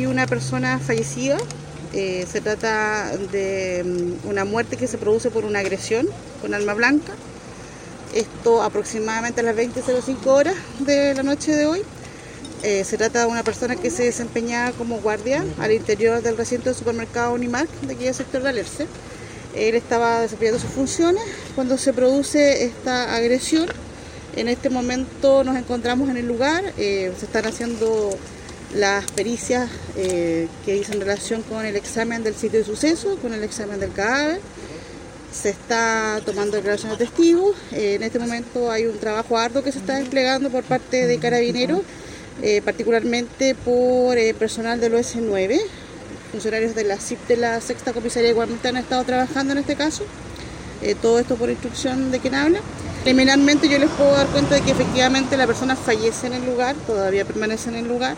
Hay una persona fallecida, eh, se trata de mm, una muerte que se produce por una agresión con arma blanca. Esto aproximadamente a las 20.05 horas de la noche de hoy. Eh, se trata de una persona que se desempeñaba como guardia al interior del recinto del supermercado Unimark de aquí del sector de Alerce. Él estaba desempeñando sus funciones cuando se produce esta agresión. En este momento nos encontramos en el lugar, eh, se están haciendo las pericias eh, que hice en relación con el examen del sitio de suceso, con el examen del cadáver. Se está tomando declaración de testigos. Eh, en este momento hay un trabajo arduo que se está desplegando por parte de carabineros, eh, particularmente por personal del OS9. Funcionarios de la CIP de la sexta comisaría igualmente han estado trabajando en este caso. todo esto por instrucción de quien habla. Preliminarmente yo les puedo dar cuenta de que efectivamente la persona fallece en el lugar, todavía permanece en el lugar.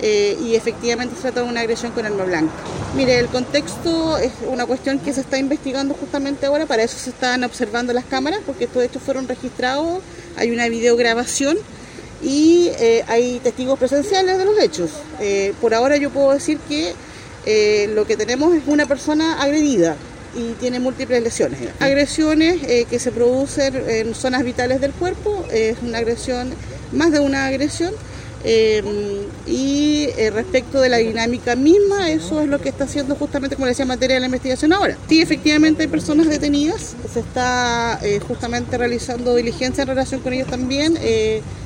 Eh, y efectivamente se trata de una agresión con arma blanca. Mire, el contexto es una cuestión que se está investigando justamente ahora, para eso se están observando las cámaras, porque estos hechos fueron registrados, hay una videograbación y eh, hay testigos presenciales de los hechos. Eh, por ahora yo puedo decir que lo que tenemos es una persona agredida y tiene múltiples lesiones. Agresiones que se producen en zonas vitales del cuerpo, es una agresión, más de una agresión, eh, y eh, respecto de la dinámica misma, eso es lo que está haciendo justamente, como le decía, materia de la investigación ahora. Sí, efectivamente hay personas detenidas, se está eh, justamente realizando diligencia en relación con ellos también.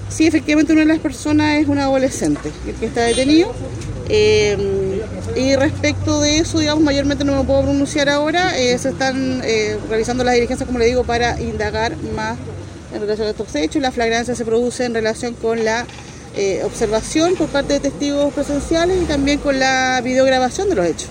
sí, efectivamente una de las personas es un adolescente, el que está detenido. y respecto de eso, digamos, mayormente no me puedo pronunciar ahora, se están realizando las diligencias, como le digo, para indagar más en relación a estos hechos. La flagrancia se produce en relación con la eh, observación por parte de testigos presenciales y también con la videograbación de los hechos.